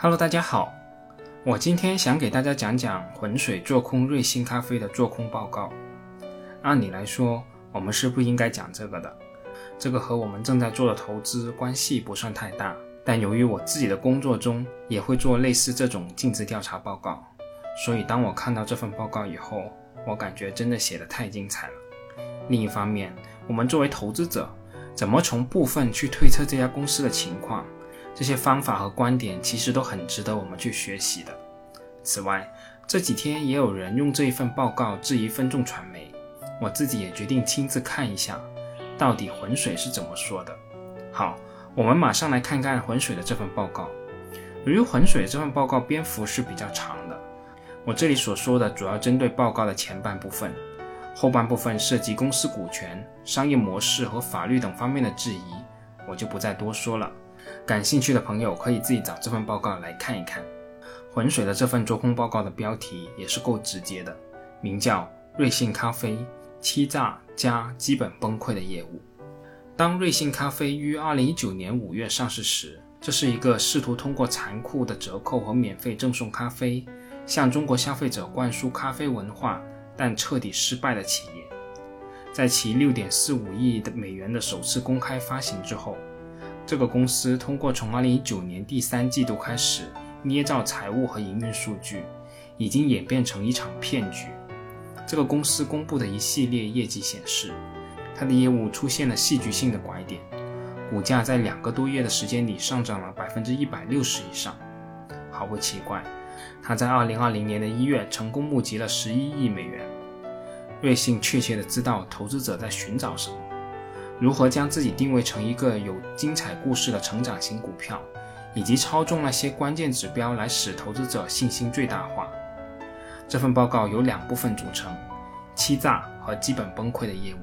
Hello，大家好，我今天想给大家讲讲浑水做空瑞幸咖啡的做空报告。按理来说，我们是不应该讲这个的，这个和我们正在做的投资关系不算太大。但由于我自己的工作中也会做类似这种尽职调查报告，所以当我看到这份报告以后，我感觉真的写的太精彩了。另一方面，我们作为投资者，怎么从部分去推测这家公司的情况？这些方法和观点其实都很值得我们去学习的。此外，这几天也有人用这一份报告质疑分众传媒，我自己也决定亲自看一下，到底浑水是怎么说的。好，我们马上来看看浑水的这份报告。由于浑水这份报告篇幅是比较长的，我这里所说的主要针对报告的前半部分，后半部分涉及公司股权、商业模式和法律等方面的质疑，我就不再多说了。感兴趣的朋友可以自己找这份报告来看一看。浑水的这份做空报告的标题也是够直接的，名叫《瑞幸咖啡欺诈加基本崩溃的业务》。当瑞幸咖啡于2019年5月上市时，这是一个试图通过残酷的折扣和免费赠送咖啡，向中国消费者灌输咖啡文化，但彻底失败的企业。在其6.45亿的美元的首次公开发行之后。这个公司通过从2019年第三季度开始捏造财务和营运数据，已经演变成一场骗局。这个公司公布的一系列业绩显示，它的业务出现了戏剧性的拐点，股价在两个多月的时间里上涨了百分之一百六十以上。毫不奇怪，它在2020年的一月成功募集了十一亿美元。瑞幸确切的知道投资者在寻找什么。如何将自己定位成一个有精彩故事的成长型股票，以及操纵那些关键指标来使投资者信心最大化？这份报告由两部分组成：欺诈和基本崩溃的业务。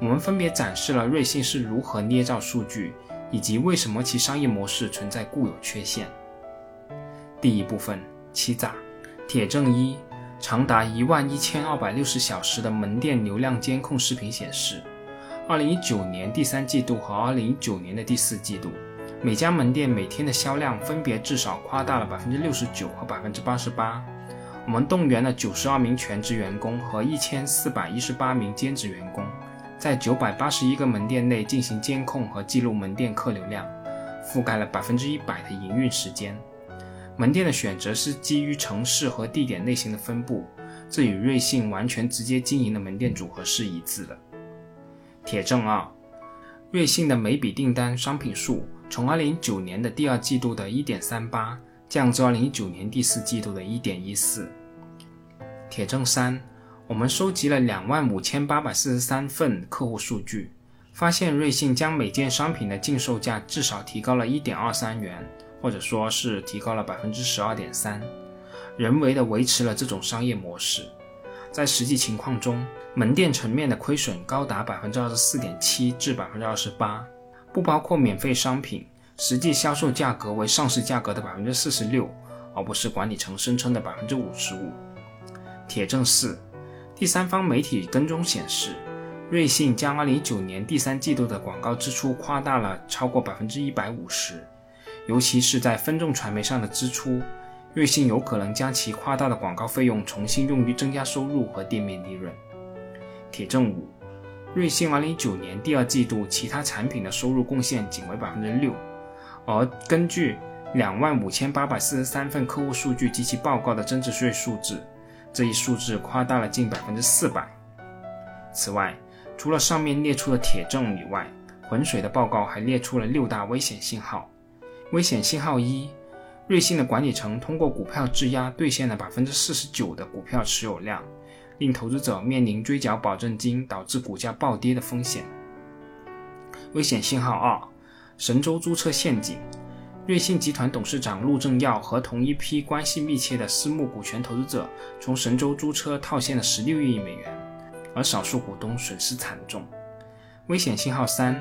我们分别展示了瑞幸是如何捏造数据，以及为什么其商业模式存在固有缺陷。第一部分：欺诈。铁证一：长达一万一千二百六十小时的门店流量监控视频显示。二零一九年第三季度和二零一九年的第四季度，每家门店每天的销量分别至少夸大了百分之六十九和百分之八十八。我们动员了九十二名全职员工和一千四百一十八名兼职员工，在九百八十一个门店内进行监控和记录门店客流量，覆盖了百分之一百的营运时间。门店的选择是基于城市和地点类型的分布，这与瑞幸完全直接经营的门店组合是一致的。铁证二，瑞幸的每笔订单商品数从2019年的第二季度的1.38降至2019年第四季度的1.14。铁证三，我们收集了25,843份客户数据，发现瑞幸将每件商品的净售价至少提高了1.23元，或者说是提高了12.3%，人为的维持了这种商业模式。在实际情况中，门店层面的亏损高达百分之二十四点七至百分之二十八，不包括免费商品，实际销售价格为上市价格的百分之四十六，而不是管理层声称的百分之五十五。铁证四，第三方媒体跟踪显示，瑞幸将二零一九年第三季度的广告支出夸大了超过百分之一百五十，尤其是在分众传媒上的支出。瑞幸有可能将其夸大的广告费用重新用于增加收入和店面利润。铁证五，瑞幸2019年第二季度其他产品的收入贡献仅为百分之六，而根据两万五千八百四十三份客户数据及其报告的增值税数字，这一数字夸大了近百分之四百。此外，除了上面列出的铁证以外，浑水的报告还列出了六大危险信号。危险信号一。瑞幸的管理层通过股票质押兑现了百分之四十九的股票持有量，令投资者面临追缴保证金导致股价暴跌的风险。危险信号二：神州租车陷阱。瑞幸集团董事长陆正耀和同一批关系密切的私募股权投资者从神州租车套现了十六亿美元，而少数股东损失惨重。危险信号三：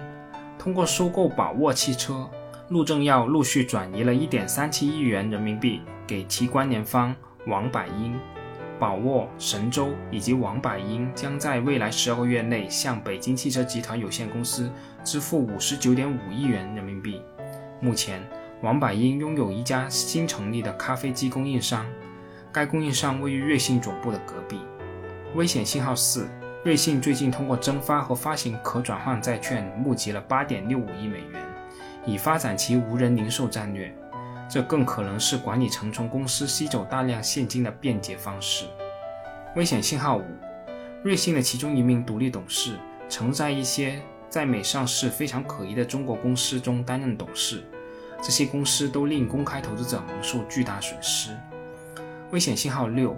通过收购宝沃汽车。陆正耀陆续转移了1.37亿元人民币给其关联方王百英、宝沃、神州以及王百英将在未来十二个月内向北京汽车集团有限公司支付59.5亿元人民币。目前，王百英拥有一家新成立的咖啡机供应商，该供应商位于瑞幸总部的隔壁。危险信号四：瑞幸最近通过增发和发行可转换债券，募集了8.65亿美元，以发展其无人零售战略。这更可能是管理层从公司吸走大量现金的便捷方式。危险信号五：瑞幸的其中一名独立董事曾在一些在美上市非常可疑的中国公司中担任董事。这些公司都令公开投资者蒙受巨大损失。危险信号六：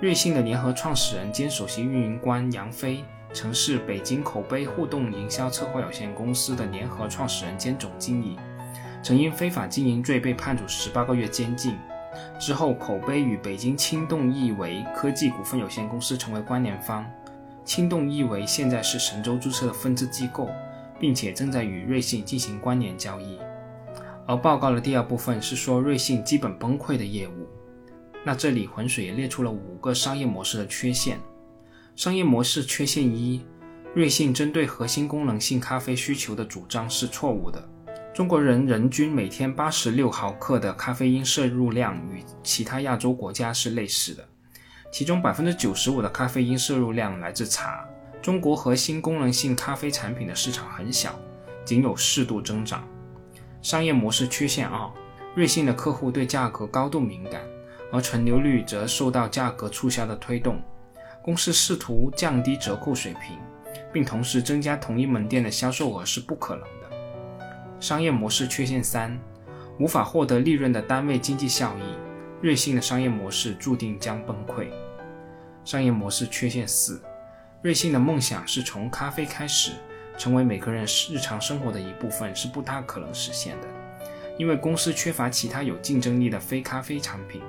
瑞幸的联合创始人兼首席运营官杨飞，曾是北京口碑互动营销策划有限公司的联合创始人兼总经理，曾因非法经营罪被判处十八个月监禁。之后，口碑与北京轻动易维科技股份有限公司成为关联方。轻动易维现在是神州注册的分支机构，并且正在与瑞幸进行关联交易。而报告的第二部分是说瑞幸基本崩溃的业务。那这里浑水列出了五个商业模式的缺陷。商业模式缺陷一：瑞幸针对核心功能性咖啡需求的主张是错误的。中国人人均每天八十六毫克的咖啡因摄入量与其他亚洲国家是类似的，其中百分之九十五的咖啡因摄入量来自茶。中国核心功能性咖啡产品的市场很小，仅有适度增长。商业模式缺陷二：瑞幸的客户对价格高度敏感，而存留率则受到价格促销的推动。公司试图降低折扣水平，并同时增加同一门店的销售额是不可能的。商业模式缺陷三：无法获得利润的单位经济效益，瑞幸的商业模式注定将崩溃。商业模式缺陷四：瑞幸的梦想是从咖啡开始。成为每个人日常生活的一部分是不大可能实现的，因为公司缺乏其他有竞争力的非咖啡产品。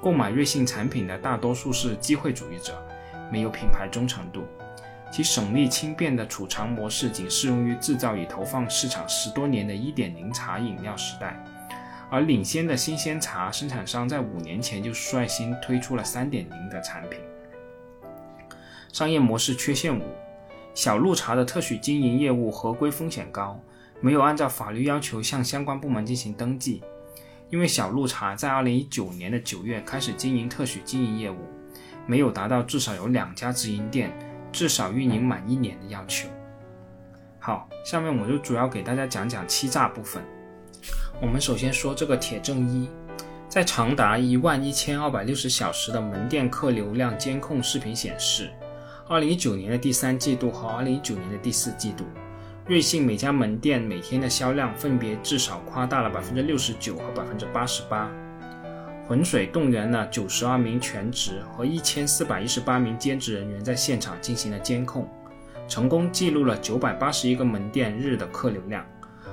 购买瑞幸产品的大多数是机会主义者，没有品牌忠诚度。其省力轻便的储藏模式仅适用于制造与投放市场十多年的一点零茶饮料时代，而领先的新鲜茶生产商在五年前就率先推出了三点零的产品。商业模式缺陷五。小鹿茶的特许经营业务合规风险高，没有按照法律要求向相关部门进行登记。因为小鹿茶在2019年的9月开始经营特许经营业务，没有达到至少有两家直营店至少运营满一年的要求。好，下面我就主要给大家讲讲欺诈部分。我们首先说这个铁证一，在长达一万一千二百六十小时的门店客流量监控视频显示。二零一九年的第三季度和二零一九年的第四季度，瑞幸每家门店每天的销量分别至少夸大了百分之六十九和百分之八十八。浑水动员了九十二名全职和一千四百一十八名兼职人员在现场进行了监控，成功记录了九百八十一个门店日的客流量，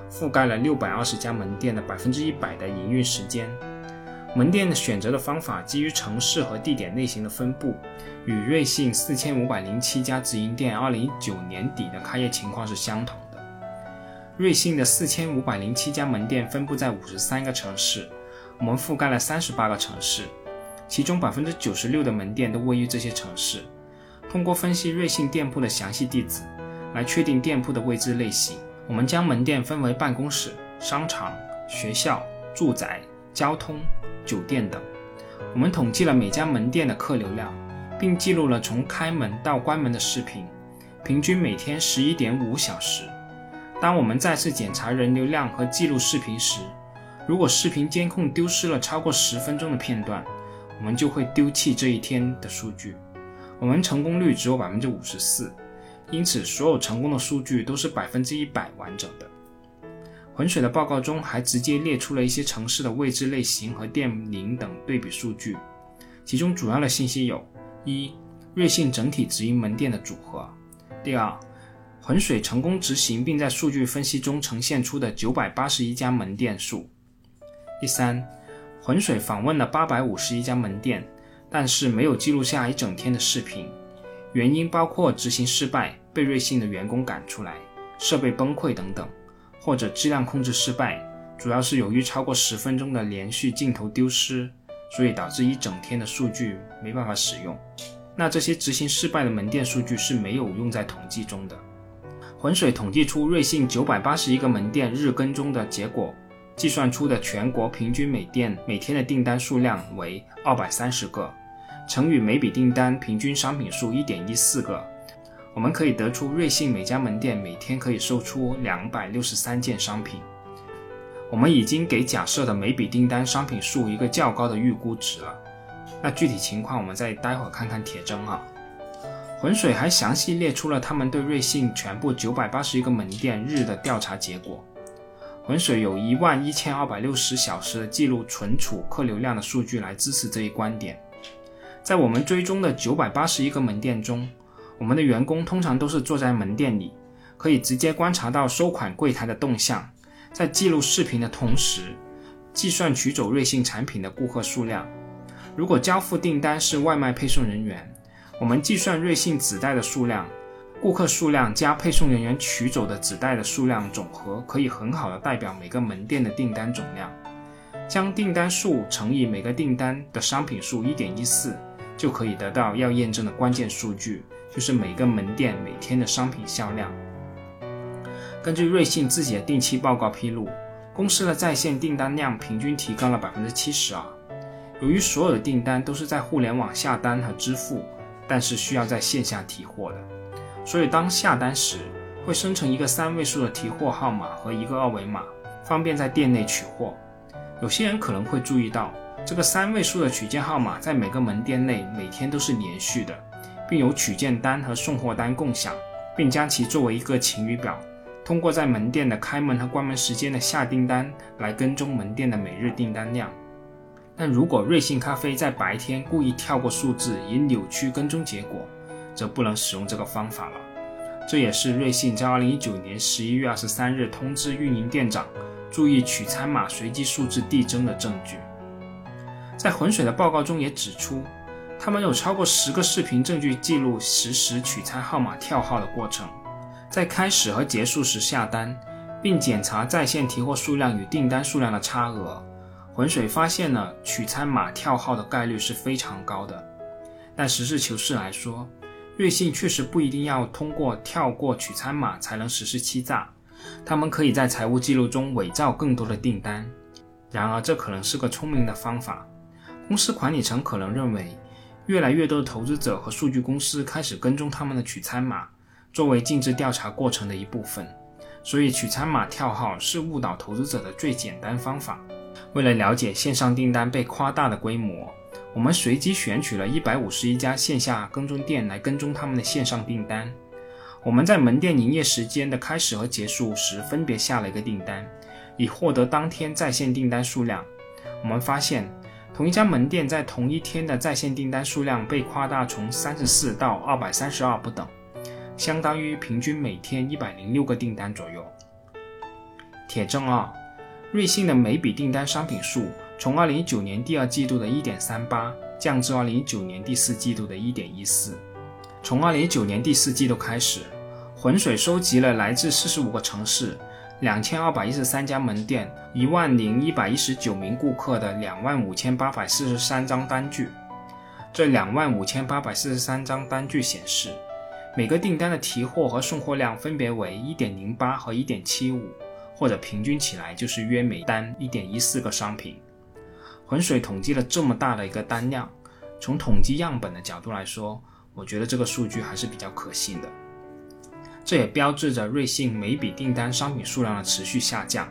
覆盖了六百二十家门店的百分之一百的营运时间。门店的选择的方法基于城市和地点类型的分布，与瑞幸四千五百零七家直营店二零一九年底的开业情况是相同的。瑞幸的四千五百零七家门店分布在五十三个城市，我们覆盖了三十八个城市，其中百分之九十六的门店都位于这些城市。通过分析瑞幸店铺的详细地址，来确定店铺的位置类型。我们将门店分为办公室、商场、学校、住宅、交通。酒店等，我们统计了每家门店的客流量，并记录了从开门到关门的视频，平均每天十一点五小时。当我们再次检查人流量和记录视频时，如果视频监控丢失了超过十分钟的片段，我们就会丢弃这一天的数据。我们成功率只有百分之五十四，因此所有成功的数据都是百分之一百完整的。浑水的报告中还直接列出了一些城市的位置类型和店名等对比数据，其中主要的信息有：一、瑞幸整体直营门店的组合；第二，浑水成功执行并在数据分析中呈现出的九百八十一家门店数；第三，浑水访问了八百五十一家门店，但是没有记录下一整天的视频，原因包括执行失败、被瑞幸的员工赶出来、设备崩溃等等。或者质量控制失败，主要是由于超过十分钟的连续镜头丢失，所以导致一整天的数据没办法使用。那这些执行失败的门店数据是没有用在统计中的。浑水统计出瑞幸九百八十一个门店日跟踪的结果，计算出的全国平均每店每天的订单数量为二百三十个，乘以每笔订单平均商品数一点一四个，我们可以得出瑞幸每家门店每天可以售出两百六十三件商品。我们已经给假设的每笔订单商品数一个较高的预估值了。那具体情况我们再待会儿看看铁证啊。浑水还详细列出了他们对瑞幸全部九百八十一个门店日的调查结果。浑水有一万一千二百六十小时的记录存储客流量的数据来支持这一观点。在我们追踪的九百八十一个门店中，我们的员工通常都是坐在门店里，可以直接观察到收款柜台的动向。在记录视频的同时，计算取走瑞幸产品的顾客数量。如果交付订单是外卖配送人员，我们计算瑞幸纸袋的数量，顾客数量加配送人员取走的纸袋的数量总和，可以很好的代表每个门店的订单总量。将订单数乘以每个订单的商品数一点一四，就可以得到要验证的关键数据，就是每个门店每天的商品销量。根据瑞幸自己的定期报告披露，公司的在线订单量平均提高了百分之七十二。由于所有的订单都是在互联网下单和支付，但是需要在线下提货的，所以当下单时会生成一个三位数的提货号码和一个二维码，方便在店内取货。有些人可能会注意到，这个三位数的取件号码在每个门店内每天都是连续的，并有取件单和送货单共享，并将其作为一个晴雨表。通过在门店的开门和关门时间的下订单来跟踪门店的每日订单量，但如果瑞幸咖啡在白天故意跳过数字以扭曲跟踪结果，则不能使用这个方法了。这也是瑞幸在2019年11月23日通知运营店长注意取餐码随机数字递增的证据。在浑水的报告中也指出，他们有超过十个视频证据记录实时取餐号码跳号的过程。在开始和结束时下单，并检查在线提货数量与订单数量的差额，浑水发现了取餐码跳号的概率是非常高的。但实事求是来说，瑞幸确实不一定要通过跳过取餐码才能实施欺诈，他们可以在财务记录中伪造更多的订单。然而，这可能是个聪明的方法。公司管理层可能认为，越来越多的投资者和数据公司开始跟踪他们的取餐码。作为尽职调查过程的一部分，所以取餐码跳号是误导投资者的最简单方法。为了了解线上订单被夸大的规模，我们随机选取了一百五十一家线下跟踪店来跟踪他们的线上订单。我们在门店营业时间的开始和结束时分别下了一个订单，以获得当天在线订单数量。我们发现，同一家门店在同一天的在线订单数量被夸大从三十四到二百三十二不等。相当于平均每天一百零六个订单左右。铁证二，瑞幸的每笔订单商品数从二零一九年第二季度的一点三八降至二零一九年第四季度的一点一四。从二零一九年第四季度开始，浑水收集了来自四十五个城市、两千二百一十三家门店、一万零一百一十九名顾客的两万五千八百四十三张单据。这两万五千八百四十三张单据显示。每个订单的提货和送货量分别为一点零八和一点七五，或者平均起来就是约每单一点一四个商品。浑水统计了这么大的一个单量，从统计样本的角度来说，我觉得这个数据还是比较可信的。这也标志着瑞幸每笔订单商品数量的持续下降，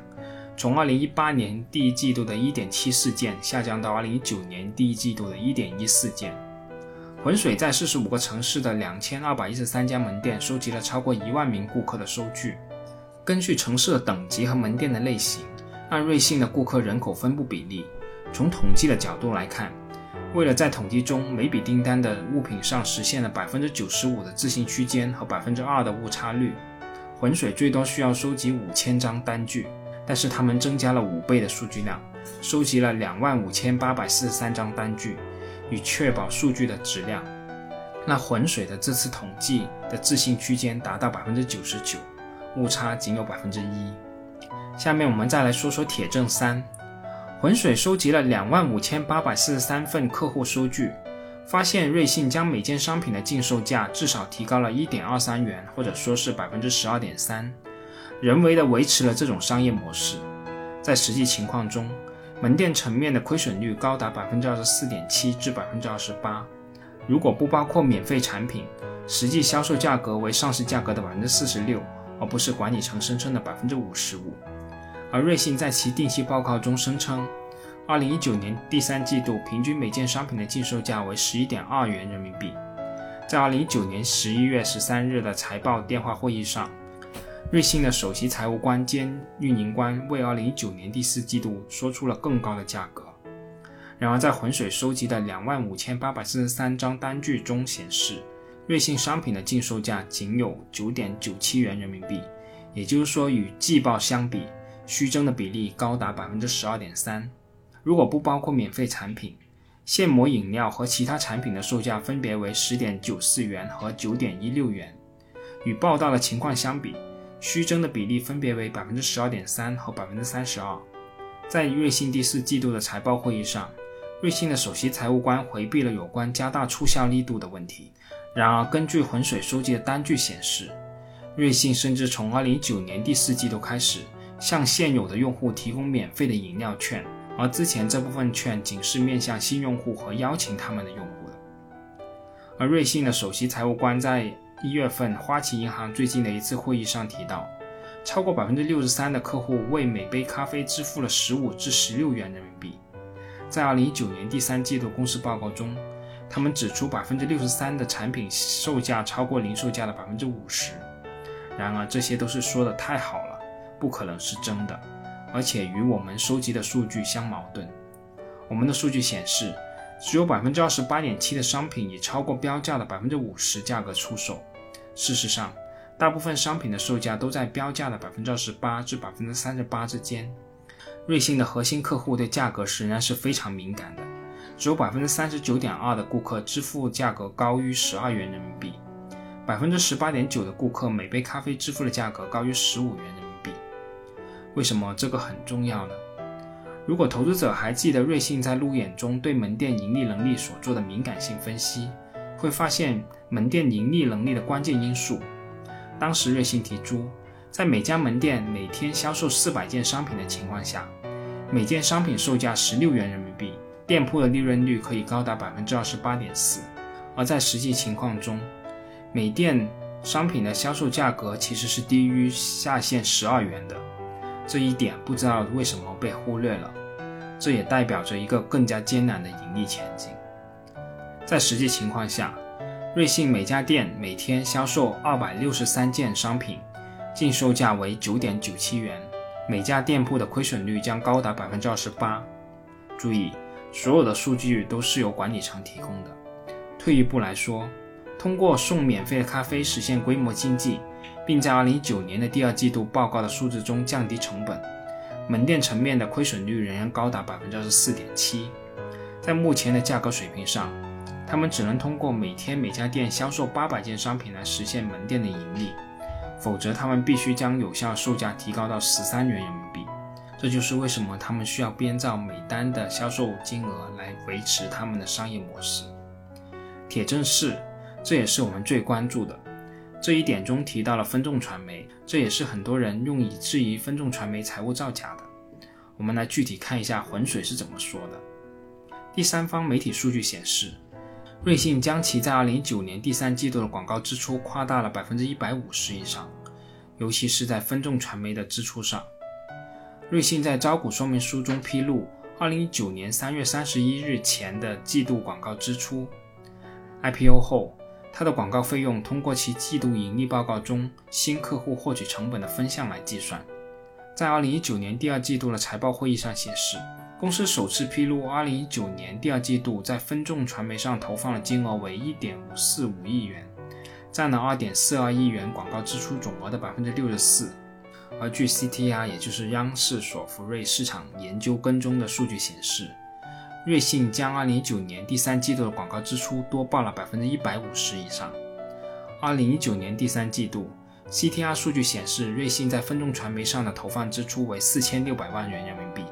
从二零一八年第一季度的一点七四件下降到二零一九年第一季度的一点一四件。浑水在四十五个城市的两千二百一十三家门店收集了超过一万名顾客的收据。根据城市的等级和门店的类型，按瑞幸的顾客人口分布比例，从统计的角度来看，为了在统计中每笔订单的物品上实现了百分之九十五的置信区间和百分之二的误差率，浑水最多需要收集五千张单据。但是他们增加了五倍的数据量，收集了两万五千八百四十三张单据。以确保数据的质量，那浑水的这次统计的置信区间达到百分之九十九，误差仅有百分之一。下面我们再来说说铁证三，浑水收集了两万五千八百四十三份客户收据，发现瑞幸将每件商品的净售价至少提高了一点二三元，或者说是百分之十二点三，人为的维持了这种商业模式。在实际情况中，门店层面的亏损率高达百分之二十四点七至百分之二十八。如果不包括免费产品，实际销售价格为上市价格的百分之四十六，而不是管理层声称的百分之五十五。而瑞幸在其定期报告中声称，二零一九年第三季度平均每件商品的净售价为十一点二元人民币。在二零一九年十一月十三日的财报电话会议上，瑞幸的首席财务官兼运营官为二零一九年第四季度说出了更高的价格。然而，在浑水收集的两万五千八百四十三张单据中显示，瑞幸商品的净售价仅有九点九七元人民币，也就是说，与季报相比，虚增的比例高达百分之十二点三。如果不包括免费产品，现磨饮料和其他产品的售价分别为十点九四元和九点一六元，与报道的情况相比，虚增的比例分别为百分之十二点三和百分之三十二。在瑞幸第四季度的财报会议上，瑞幸的首席财务官回避了有关加大促销力度的问题。然而，根据浑水收集的单据显示，瑞幸甚至从二零一九年第四季度开始，向现有的用户提供免费的饮料券。而之前这部分券仅是面向新用户和邀请他们的用户的。而瑞幸的首席财务官在一月份花旗银行最近的一次会议上提到，超过百分之六十三的客户为每杯咖啡支付了十五至十六元人民币。在二零一九年第三季度公司报告中，他们指出百分之六十三的产品售价超过零售价的百分之五十。然而这些都是说的太好了，不可能是真的。而且与我们收集的数据相矛盾。我们的数据显示，只有百分之二十八点七的商品以超过标价的百分之五十价格出售。事实上，大部分商品的售价都在标价的百分之二十八至百分之三十八之间。瑞幸的核心客户对价格仍然是非常敏感的，只有百分之三十九点二的顾客支付价格高于十二元人民币，百分之十八点九的顾客每杯咖啡支付的价格高于十五元人民币。为什么这个很重要呢？如果投资者还记得瑞幸在路演中对门店盈利能力所做的敏感性分析，会发现门店盈利能力的关键因素。当时瑞幸提出，在每家门店每天销售四百件商品的情况下，每件商品售价十六元人民币，店铺的利润率可以高达百分之二十八点四。而在实际情况中，每店商品的销售价格其实是低于下限十二元的。这一点不知道为什么被忽略了，这也代表着一个更加艰难的盈利前景。在实际情况下，瑞幸每家店每天销售二百六十三件商品，净售价为九点九七元，每家店铺的亏损率将高达百分之二十八。注意，所有的数据都是由管理层提供的。退一步来说，通过送免费的咖啡实现规模经济。并在2019年的第二季度报告的数字中降低成本，门店层面的亏损率仍然高达百分之二十四点七。在目前的价格水平上，他们只能通过每天每家店销售八百件商品来实现门店的盈利，否则他们必须将有效售价提高到十三元人民币。这就是为什么他们需要编造每单的销售金额来维持他们的商业模式。铁证是，这也是我们最关注的。这一点中提到了分众传媒，这也是很多人用以质疑分众传媒财务造假的。我们来具体看一下浑水是怎么说的。第三方媒体数据显示，瑞幸将其在2019年第三季度的广告支出夸大了百分之一百五十以上，尤其是在分众传媒的支出上。瑞幸在招股说明书中披露，2019年3月31日前的季度广告支出，IPO 后。它的广告费用通过其季度盈利报告中新客户获取成本的分项来计算。在2019年第二季度的财报会议上显示，公司首次披露2019年第二季度在分众传媒上投放的金额为1.545亿元，占了2.42亿元广告支出总额的64%。而据 CTR，也就是央视索福瑞市场研究跟踪的数据显示。瑞幸将2019年第三季度的广告支出多报了百分之一百五十以上。2019年第三季度，CTR 数据显示，瑞幸在分众传媒上的投放支出为四千六百万元人民币，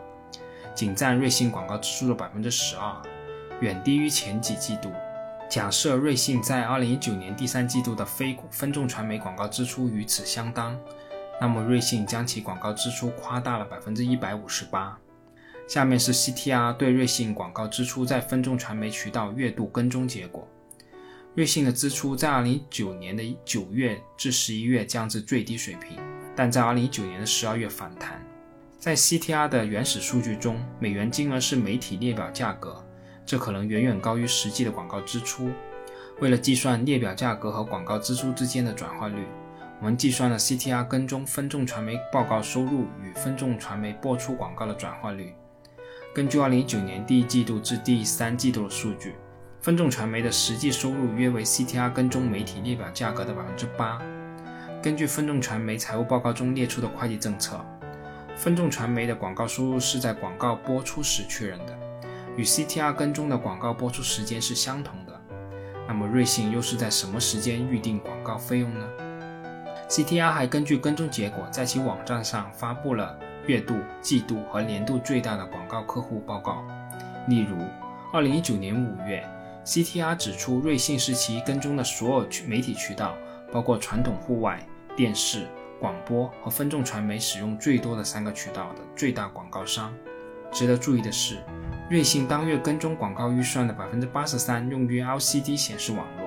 仅占瑞幸广告支出的百分之十二，远低于前几季度。假设瑞幸在2019年第三季度的非分众传媒广告支出与此相当，那么瑞幸将其广告支出夸大了百分之一百五十八。下面是 CTR 对瑞幸广告支出在分众传媒渠道月度跟踪结果。瑞幸的支出在二零一九年的九月至十一月降至最低水平，但在二零一九年的十二月反弹。在 CTR 的原始数据中，美元金额是媒体列表价格，这可能远远高于实际的广告支出。为了计算列表价格和广告支出之间的转化率，我们计算了 CTR 跟踪分众传媒报告收入与分众传媒播出广告的转化率。根据二零一九年第一季度至第三季度的数据。分众传媒的实际收入约为 CTR 跟踪媒体列表价格的百分之八。根据分众传媒财务报告中列出的会计政策，分众传媒的广告收入是在广告播出时确认的，与 CTR 跟踪的广告播出时间是相同的。那么瑞幸又是在什么时间预定广告费用呢？CTR 还根据跟踪结果，在其网站上发布了月度、季度和年度最大的广告客户报告。例如，二零一九年五月。CTR 指出，瑞幸是其跟踪的所有媒体渠道，包括传统户外、电视、广播和分众传媒使用最多的三个渠道的最大广告商。值得注意的是，瑞幸当月跟踪广告预算的百分之八十三用于 LCD 显示网络，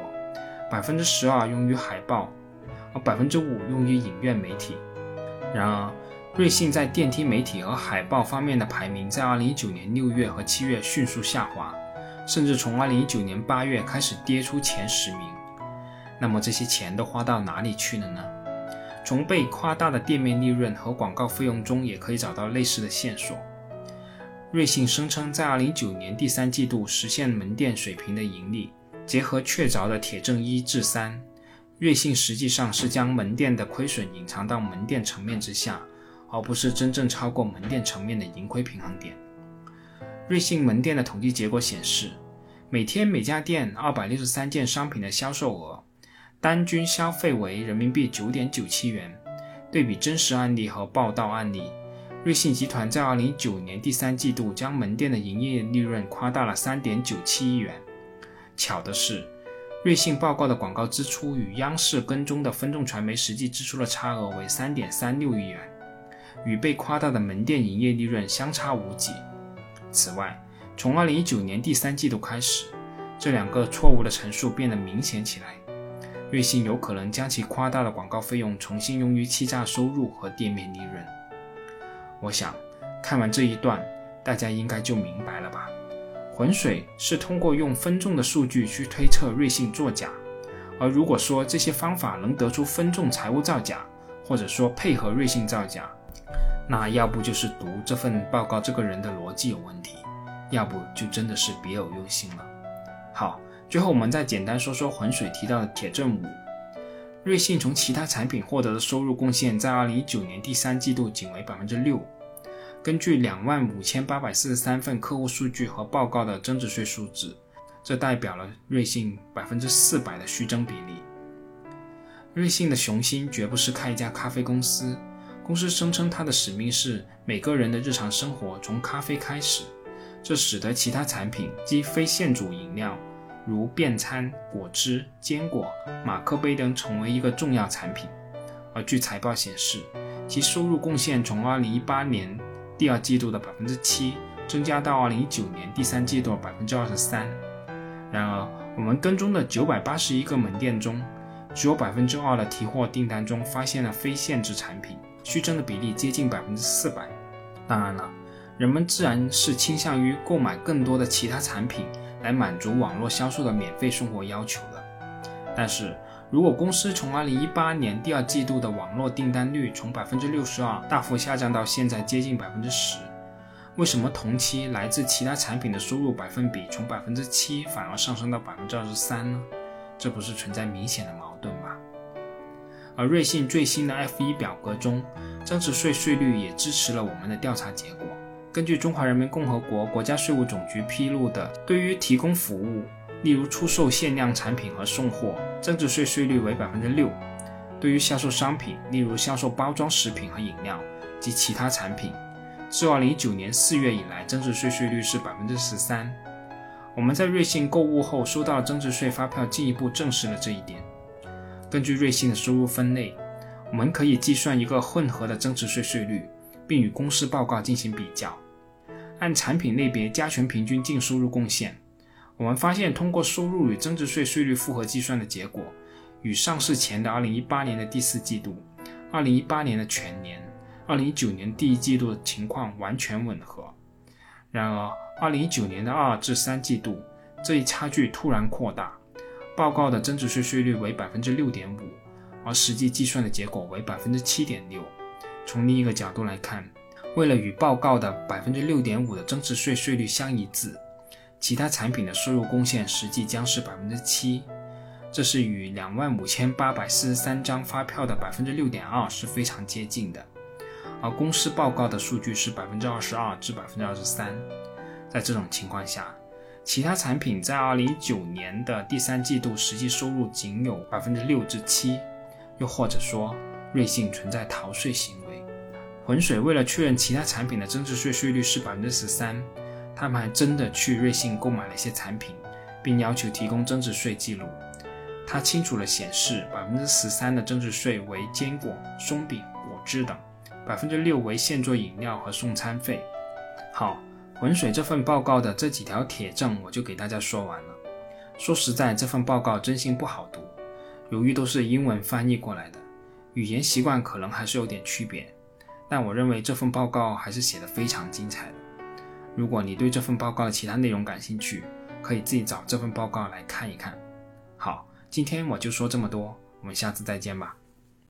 百分之十二用于海报，而百分之五用于影院媒体。然而，瑞幸在电梯媒体和海报方面的排名在二零一九年六月和七月迅速下滑。甚至从二零一九年八月开始跌出前十名，那么这些钱都花到哪里去了呢？从被夸大的店面利润和广告费用中也可以找到类似的线索。瑞幸声称在二零一九年第三季度实现门店水平的盈利，结合确凿的铁证一至三，瑞幸实际上是将门店的亏损隐藏到门店层面之下，而不是真正超过门店层面的盈亏平衡点。瑞幸门店的统计结果显示，每天每家店二百六十三件商品的销售额，单均消费为人民币九点九七元。对比真实案例和报道案例，瑞幸集团在二零一九年第三季度将门店的营业利润夸大了三点九七亿元。巧的是，瑞幸报告的广告支出与央视跟踪的分众传媒实际支出的差额为三点三六亿元，与被夸大的门店营业利润相差无几。此外，从2019年第三季度开始，这两个错误的陈述变得明显起来。瑞幸有可能将其夸大的广告费用重新用于欺诈收入和店面利润。我想，看完这一段，大家应该就明白了吧？浑水是通过用分众的数据去推测瑞幸作假，而如果说这些方法能得出分众财务造假，或者说配合瑞幸造假，那要不就是读这份报告这个人的逻辑有问题，要不就真的是别有用心了。好，最后我们再简单说说浑水提到的铁证五，瑞幸从其他产品获得的收入贡献在二零一九年第三季度仅为百分之六。根据两万五千八百四十三份客户数据和报告的增值税数字，这代表了瑞幸百分之四百的虚增比例。瑞幸的雄心绝不是开一家咖啡公司。公司声称，它的使命是每个人的日常生活从咖啡开始，这使得其他产品及非现煮饮料，如便餐、果汁、坚果、马克杯等成为一个重要产品。而据财报显示，其收入贡献从2018年第二季度的百分之七增加到2019年第三季度的百分之二十三。然而，我们跟踪的九百八十一个门店中，只有百分之二的提货订单中发现了非现制产品。虚增的比例接近百分之四百。当然了，人们自然是倾向于购买更多的其他产品来满足网络销售的免费送货要求的。但是如果公司从2018年第二季度的网络订单率从百分之六十二大幅下降到现在接近百分之十，为什么同期来自其他产品的收入百分比从百分之七反而上升到百分之二十三呢？这不是存在明显的矛盾吗？而瑞幸最新的 F1 表格中，增值税税率也支持了我们的调查结果。根据中华人民共和国国家税务总局披露的，对于提供服务，例如出售限量产品和送货，增值税税率为百分之六；对于销售商品，例如销售包装食品和饮料及其他产品，自二零一九年四月以来，增值税税率是百分之十三。我们在瑞幸购物后收到增值税发票，进一步证实了这一点。根据瑞幸的收入分类，我们可以计算一个混合的增值税税率，并与公司报告进行比较，按产品类别加权平均净收入贡献。我们发现，通过收入与增值税税率复合计算的结果，与上市前的2018年的第四季度、2018年的全年、2019年第一季度的情况完全吻合。然而，2019年的二至三季度，这一差距突然扩大，报告的增值税税率为百分之六点五，而实际计算的结果为百分之七点六。从另一个角度来看，为了与报告的百分之六点五的增值税税率相一致。其他产品的收入贡献实际将是百分之七，这是与两万五千八百四十三张发票的百分之六点二是非常接近的，而公司报告的数据是百分之二十二至百分之二十三。在这种情况下，其他产品在二零一九年的第三季度实际收入仅有百分之六至七，又或者说瑞幸存在逃税行为。浑水为了确认其他产品的增值税税率是百分之十三。他们还真的去瑞幸购买了一些产品，并要求提供增值税记录。它清楚地显示，百分之十三的增值税为坚果、松饼、果汁等，百分之六为现做饮料和送餐费。好，浑水这份报告的这几条铁证我就给大家说完了。说实在，这份报告真心不好读，由于都是英文翻译过来的，语言习惯可能还是有点区别。但我认为这份报告还是写得非常精彩的。如果你对这份报告的其他内容感兴趣，可以自己找这份报告来看一看。好，今天我就说这么多，我们下次再见吧。